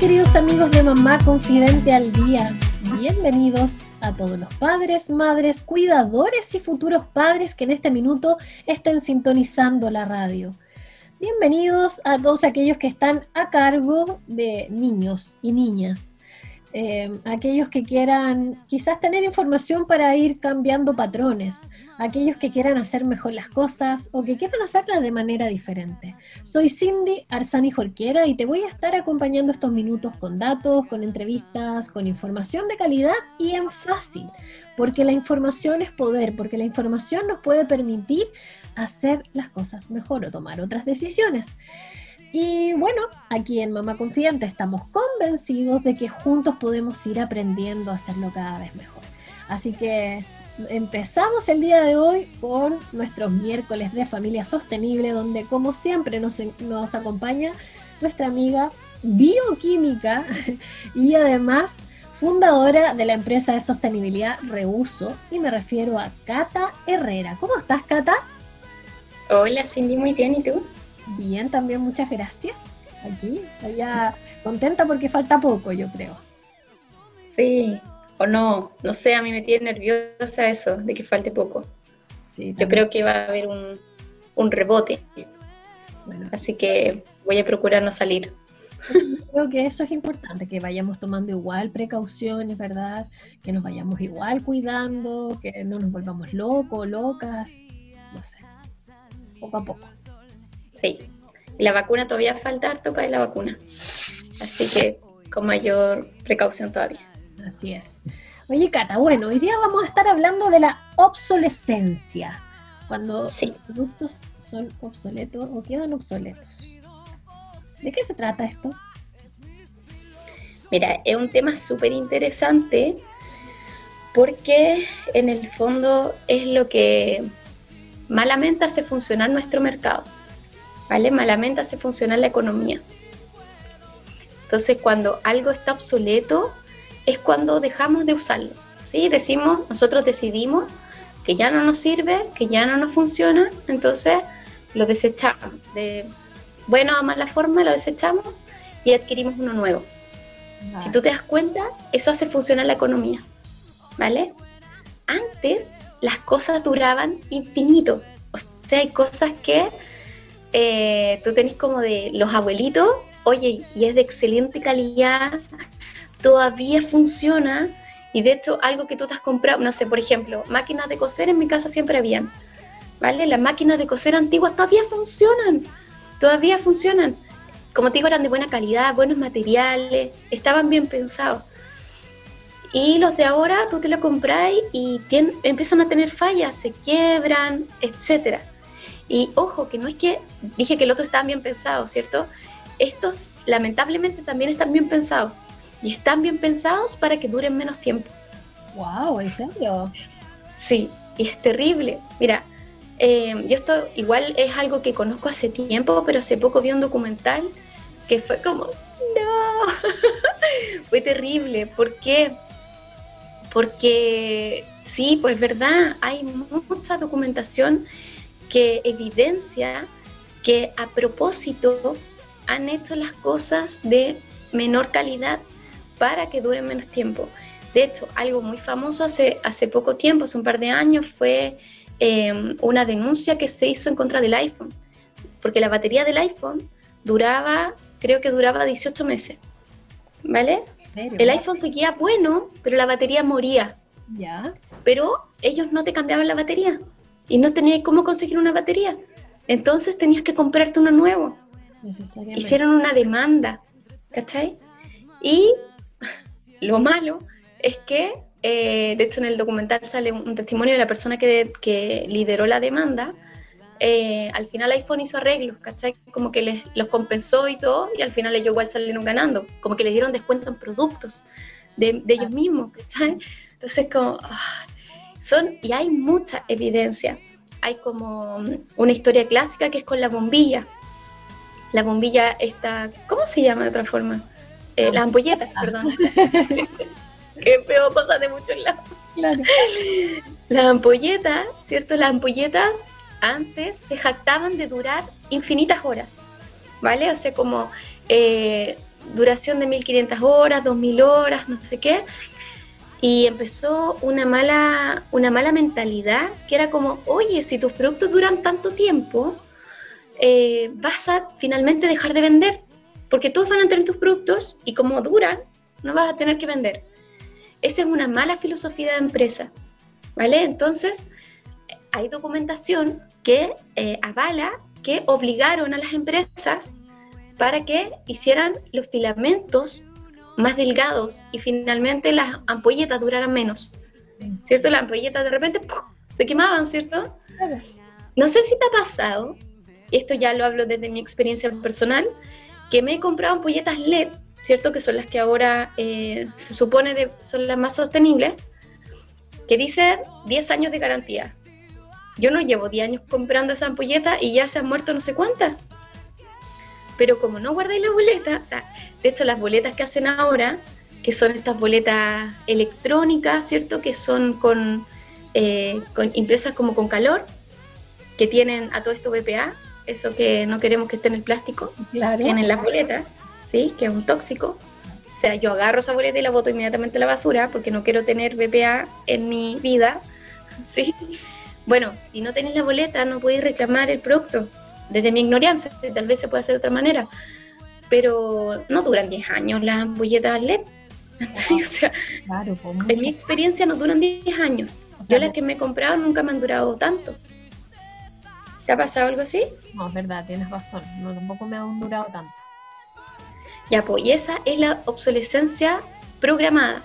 Queridos amigos de Mamá Confidente al Día, bienvenidos a todos los padres, madres, cuidadores y futuros padres que en este minuto estén sintonizando la radio. Bienvenidos a todos aquellos que están a cargo de niños y niñas, eh, aquellos que quieran quizás tener información para ir cambiando patrones, aquellos que quieran hacer mejor las cosas o que quieran hacerlas de manera diferente. Soy Cindy Arzani Jorquera y te voy a estar acompañando estos minutos con datos, con entrevistas, con información de calidad y en fácil, porque la información es poder, porque la información nos puede permitir hacer las cosas mejor o tomar otras decisiones. Y bueno, aquí en Mamá Confidente estamos convencidos de que juntos podemos ir aprendiendo a hacerlo cada vez mejor. Así que empezamos el día de hoy con nuestros miércoles de familia sostenible, donde como siempre nos, nos acompaña nuestra amiga bioquímica y además fundadora de la empresa de sostenibilidad Reuso, y me refiero a Cata Herrera. ¿Cómo estás, Cata? Hola, Cindy, muy bien, ¿y tú? Bien, también muchas gracias. Aquí, ya contenta porque falta poco, yo creo. Sí, o no, no sé, a mí me tiene nerviosa eso, de que falte poco. yo creo que va a haber un, rebote. Así que voy a procurar no salir. Creo que eso es importante, que vayamos tomando igual precauciones, ¿verdad? Que nos vayamos igual cuidando, que no nos volvamos locos, locas, no sé, poco a poco. Sí. la vacuna todavía falta harto para la vacuna. Así que con mayor precaución todavía. Así es. Oye, Cata, bueno, hoy día vamos a estar hablando de la obsolescencia. Cuando los productos son obsoletos o quedan obsoletos. ¿De qué se trata esto? Mira, es un tema súper interesante porque en el fondo es lo que malamente hace funcionar nuestro mercado. ¿Vale? Malamente hace funcionar la economía. Entonces, cuando algo está obsoleto, es cuando dejamos de usarlo. ¿sí? Decimos, nosotros decidimos que ya no nos sirve, que ya no nos funciona, entonces lo desechamos. De buena o mala forma lo desechamos y adquirimos uno nuevo. Si tú te das cuenta, eso hace funcionar la economía. ¿Vale? Antes las cosas duraban infinito. O sea, hay cosas que eh, tú tenés como de los abuelitos, oye, y es de excelente calidad, todavía funciona, y de hecho algo que tú te has comprado, no sé, por ejemplo, máquinas de coser en mi casa siempre habían, ¿vale? Las máquinas de coser antiguas todavía funcionan, todavía funcionan. Como te digo, eran de buena calidad, buenos materiales, estaban bien pensados. Y los de ahora tú te lo compras y empiezan a tener fallas, se quiebran, etcétera. Y ojo, que no es que dije que el otro estaba bien pensado, ¿cierto? Estos lamentablemente también están bien pensados. Y están bien pensados para que duren menos tiempo. ¡Wow! ¿En serio? Sí, y es terrible. Mira, eh, yo esto igual es algo que conozco hace tiempo, pero hace poco vi un documental que fue como, no, fue terrible. ¿Por qué? Porque sí, pues verdad, hay mucha documentación que evidencia que a propósito han hecho las cosas de menor calidad para que duren menos tiempo. De hecho, algo muy famoso hace, hace poco tiempo, hace un par de años, fue em, una denuncia que se hizo en contra del iPhone, porque la batería del iPhone duraba, creo que duraba 18 meses, ¿vale? El iPhone seguía bueno, pero la batería moría. Ya. Pero ellos no te cambiaban la batería y no tenías cómo conseguir una batería. Entonces tenías que comprarte uno nuevo. Hicieron una demanda, ¿cachai? Y lo malo es que, eh, de hecho en el documental sale un, testimonio de la persona que, que lideró la demanda. Eh, al final iPhone hizo arreglos, ¿cachai? Como que les, los compensó y todo, y al final ellos igual salieron ganando, como que le dieron descuento en productos. de, ellos mismos, Entonces, como, ah, son, y hay mucha evidencia. Hay como una historia clásica que es con la bombilla. La bombilla está, ¿cómo se llama de otra forma? Eh, las ampolletas, perdón. que veo cosas de muchos lados. Claro. Las ampolletas, ¿cierto? Las ampolletas antes se jactaban de durar infinitas horas, ¿vale? O sea, como eh, duración de 1500 horas, 2000 horas, no sé qué. Y empezó una mala, una mala mentalidad que era como, oye, si tus productos duran tanto tiempo, eh, vas a finalmente dejar de vender, porque todos van a tener tus productos y como duran, no vas a tener que vender. Esa es una mala filosofía de empresa, ¿vale? Entonces, hay documentación que eh, avala que obligaron a las empresas para que hicieran los filamentos más delgados y finalmente las ampolletas duraran menos. ¿Cierto? Las ampolletas de repente se quemaban, ¿cierto? No sé si te ha pasado, esto ya lo hablo desde mi experiencia personal, que me he comprado ampolletas LED, ¿cierto? Que son las que ahora eh, se supone de, son las más sostenibles, que dicen 10 años de garantía. Yo no llevo 10 años comprando esa ampolleta y ya se han muerto no sé cuántas. Pero como no guardáis la boleta, o sea, de hecho las boletas que hacen ahora, que son estas boletas electrónicas, ¿cierto? Que son con, eh, con impresas como con calor, que tienen a todo esto BPA, eso que no queremos que esté en el plástico, tienen las boletas, ¿sí? Que es un tóxico. O sea, yo agarro esa boleta y la boto inmediatamente a la basura porque no quiero tener BPA en mi vida, ¿sí? Bueno, si no tenéis la boleta no podéis reclamar el producto. Desde mi ignorancia, tal vez se puede hacer de otra manera. Pero no duran 10 años las ampolletas LED. o sea, claro, en mi experiencia no duran 10 años. Yo las que me he comprado nunca me han durado tanto. ¿Te ha pasado algo así? No, es verdad, tienes razón. No, tampoco me han durado tanto. Ya, pues, y esa es la obsolescencia programada.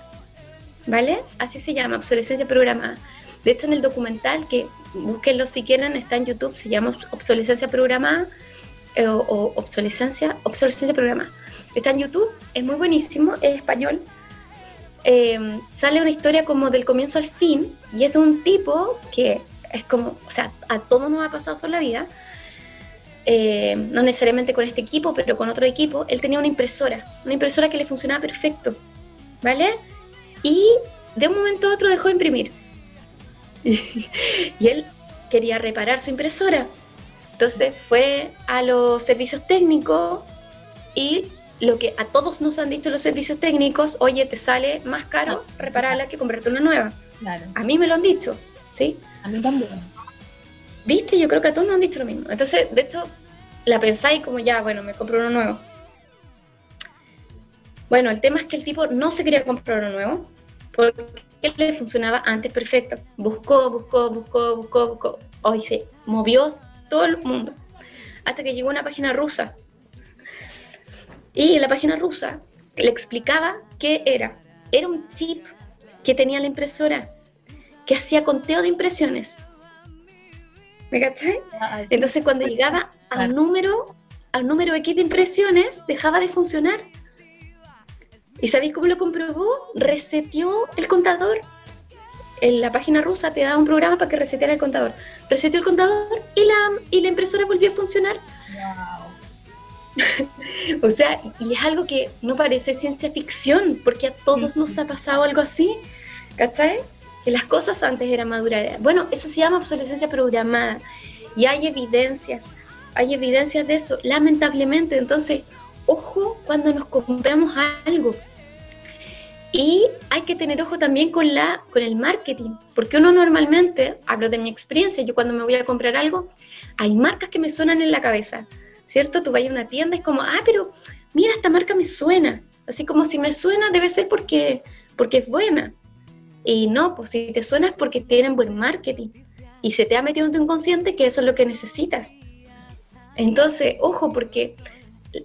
¿Vale? Así se llama, obsolescencia programada. De hecho, en el documental, que búsquenlo si quieren, está en YouTube, se llama Obsolescencia Programada eh, o, Obsolescencia, Obsolescencia Programada. Está en YouTube, es muy buenísimo, es español. Eh, sale una historia como del comienzo al fin y es de un tipo que es como, o sea, a todos nos ha pasado en la vida, eh, no necesariamente con este equipo, pero con otro equipo, él tenía una impresora, una impresora que le funcionaba perfecto, ¿vale? Y de un momento a otro dejó de imprimir. y él quería reparar su impresora. Entonces fue a los servicios técnicos y lo que a todos nos han dicho los servicios técnicos, oye, te sale más caro ah, repararla que comprarte una nueva. A mí me lo han dicho, ¿sí? A mí también. ¿Viste? Yo creo que a todos nos han dicho lo mismo. Entonces, de hecho, la pensáis como ya, bueno, me compro uno nuevo. Bueno, el tema es que el tipo no se quería comprar uno nuevo porque le funcionaba antes perfecto. Buscó, buscó, buscó, buscó, buscó. Hoy se movió todo el mundo. Hasta que llegó a una página rusa. Y en la página rusa le explicaba qué era. Era un chip que tenía la impresora, que hacía conteo de impresiones. ¿Me caché? Ah, Entonces cuando llegaba al número, al número X de impresiones, dejaba de funcionar. ¿Y sabéis cómo lo comprobó? Reseteó el contador. En la página rusa te da un programa para que reseteara el contador. Reseteó el contador y la, y la impresora volvió a funcionar. o sea, y es algo que no parece ciencia ficción, porque a todos nos ha pasado algo así. ¿Cachai? Que las cosas antes eran maduras. Bueno, eso se llama obsolescencia programada. Y hay evidencias, hay evidencias de eso, lamentablemente. Entonces, ojo cuando nos compramos algo. Y hay que tener ojo también con, la, con el marketing, porque uno normalmente, hablo de mi experiencia, yo cuando me voy a comprar algo, hay marcas que me suenan en la cabeza, ¿cierto? Tú vas a una tienda y es como, ah, pero mira, esta marca me suena. Así como si me suena debe ser porque, porque es buena. Y no, pues si te suena es porque tienen buen marketing. Y se te ha metido en tu inconsciente que eso es lo que necesitas. Entonces, ojo, porque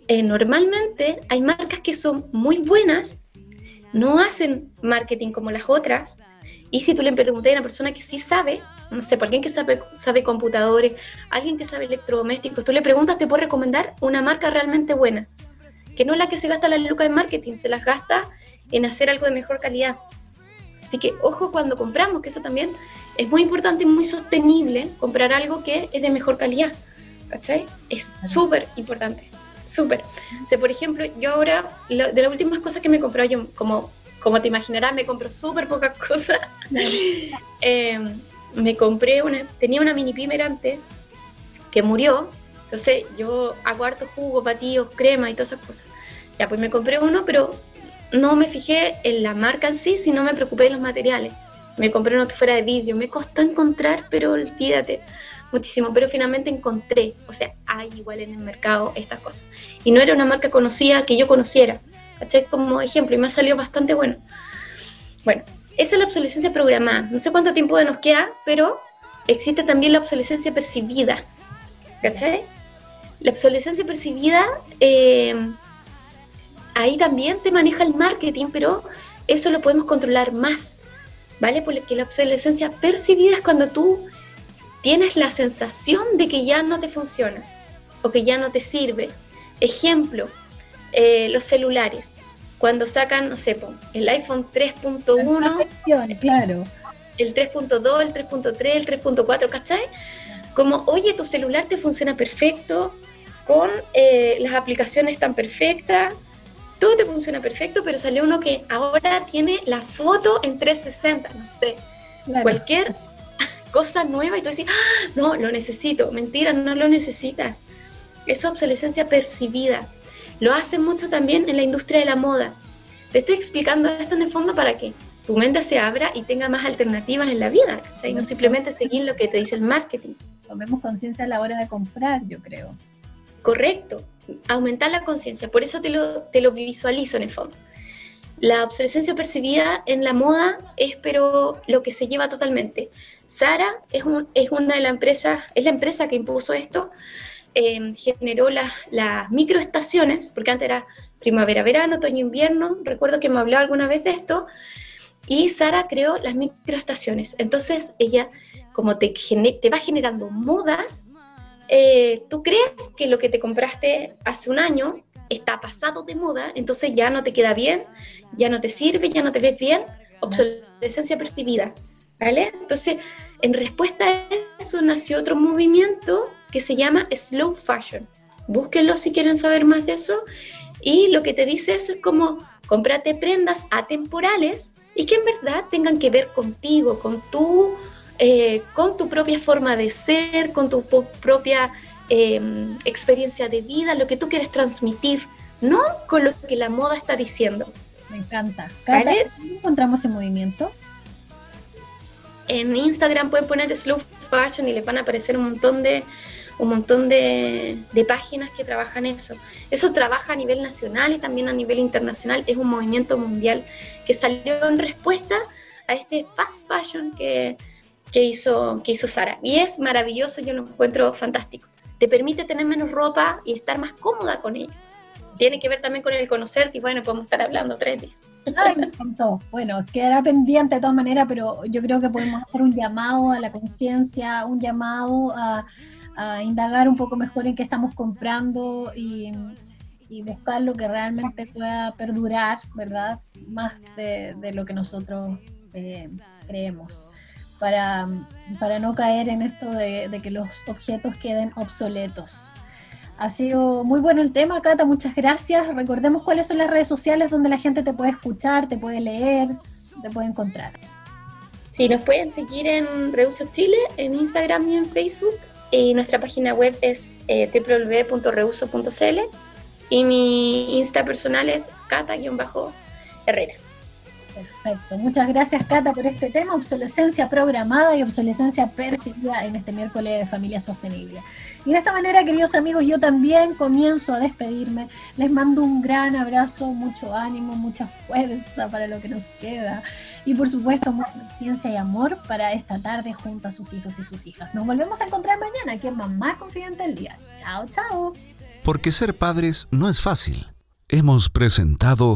eh, normalmente hay marcas que son muy buenas no hacen marketing como las otras. Y si tú le preguntas a una persona que sí sabe, no sé, alguien que sabe, sabe computadores, alguien que sabe electrodomésticos, tú le preguntas, te puede recomendar una marca realmente buena, que no es la que se gasta la lucas en marketing, se las gasta en hacer algo de mejor calidad. Así que ojo cuando compramos, que eso también es muy importante y muy sostenible, comprar algo que es de mejor calidad. ¿Cachai? Es súper importante, súper. O por ejemplo, yo ahora, de las últimas cosas que me compré, yo como, como te imaginarás, me compro súper pocas cosas. Em, me compré una, tenía una mini pimer antes que murió, entonces yo hago harto jugo, batidos, crema y todas esas cosas. Ya, pues me compré uno, pero no me fijé en la marca en sí, sino me preocupé de los materiales. Me compré uno que fuera de vidrio, me costó encontrar, pero olvídate, muchísimo, pero finalmente encontré, o sea, hay igual en el mercado estas cosas. Y no era una marca conocida que yo conociera, ¿cachai? Como ejemplo, y me ha salido bastante bueno. Bueno, esa es la obsolescencia programada. No sé cuánto tiempo nos queda, pero existe también la obsolescencia percibida, ¿cachai? La obsolescencia percibida, eh, ahí también te maneja el marketing, pero eso lo podemos controlar más, ¿vale? Porque la obsolescencia percibida es cuando tú tienes la sensación de que ya no te funciona o que ya no te sirve. Ejemplo, eh, los celulares. Cuando sacan, no sé, el iPhone 3.1, claro. el 3.2, el 3.3, el 3.4, ¿cachai? Como, oye, tu celular te funciona perfecto, con eh, las aplicaciones tan perfectas, todo te funciona perfecto, pero salió uno que ahora tiene la foto en 360, no sé, cualquier cosa nueva y tú decís, ¡Ah! no, lo necesito, mentira, no lo necesitas. Es obsolescencia percibida. Lo hacen mucho también en la industria de la moda. Te estoy explicando esto en el fondo para que tu mente se abra y tenga más alternativas en la vida, y no simplemente seguir lo que te dice el marketing. Tomemos conciencia a la hora de comprar, yo creo. Correcto, aumentar la conciencia, por eso te lo, te lo visualizo en el fondo. La obsolescencia percibida en la moda es pero lo que se lleva totalmente. Sara es, una de las empresas, es la empresa que impuso esto, em, generó las, microestaciones, porque antes era primavera, verano, otoño, invierno, recuerdo que me habló alguna vez de esto, y Sara creó las microestaciones. Entonces ella, como te, te va generando modas, eh, tú crees que lo que te compraste hace un año está pasado de moda, entonces ya no te queda bien, ya no te sirve, ya no te ves bien, obsolescencia percibida, ¿vale? Entonces, en respuesta a eso nació otro movimiento que se llama slow fashion. Búsquenlo si quieren saber más de eso. Y lo que te dice eso es como, cómprate prendas atemporales y que en verdad tengan que ver contigo, con tu, eh, con tu propia forma de ser, con tu propia Em, experiencia de vida, lo que tú quieres transmitir, no con lo que la moda está diciendo. Me encanta. ¿Dónde encontramos ese movimiento? En Instagram pueden poner Slow Fashion y les van a aparecer un montón de un montón de, de, páginas que trabajan eso. Eso trabaja a nivel nacional y también a nivel internacional. Es un movimiento mundial que salió en respuesta a este fast fashion que, que, hizo, que hizo Sara. Y es maravilloso, yo lo encuentro fantástico te permite tener menos ropa y estar más cómoda con ella. Tiene que ver también con el conocerte y bueno, podemos estar hablando tres días. Ay, me encantó. Bueno, quedará pendiente de todas maneras, pero yo creo que podemos hacer un llamado a la conciencia, un llamado a, indagar un poco mejor en qué estamos comprando y, buscar lo que realmente pueda perdurar, ¿verdad? Más de, lo que nosotros eh, creemos para, para no caer en esto de, que los objetos queden obsoletos. Ha sido muy bueno el tema, Cata, muchas gracias. Recordemos cuáles son las redes sociales donde la gente te puede escuchar, te puede leer, te puede encontrar. Sí, nos pueden seguir en Reuso Chile, en Instagram y en Facebook. Y nuestra página web es eh, www.reuso.cl y mi Insta personal es cata-herrera. Perfecto. Muchas gracias, Cata, por este tema, obsolescencia programada y obsolescencia percibida en este miércoles de Familia Sostenible. Y de esta manera, queridos amigos, yo también comienzo a despedirme. Les mando un gran abrazo, mucho ánimo, mucha fuerza para lo que nos queda. Y por supuesto, mucha paciencia y amor para esta tarde junto a sus hijos y sus hijas. Nos volvemos a encontrar mañana aquí en Mamá Confidente del Día. Chao, chao. Porque ser padres no es fácil. Hemos presentado...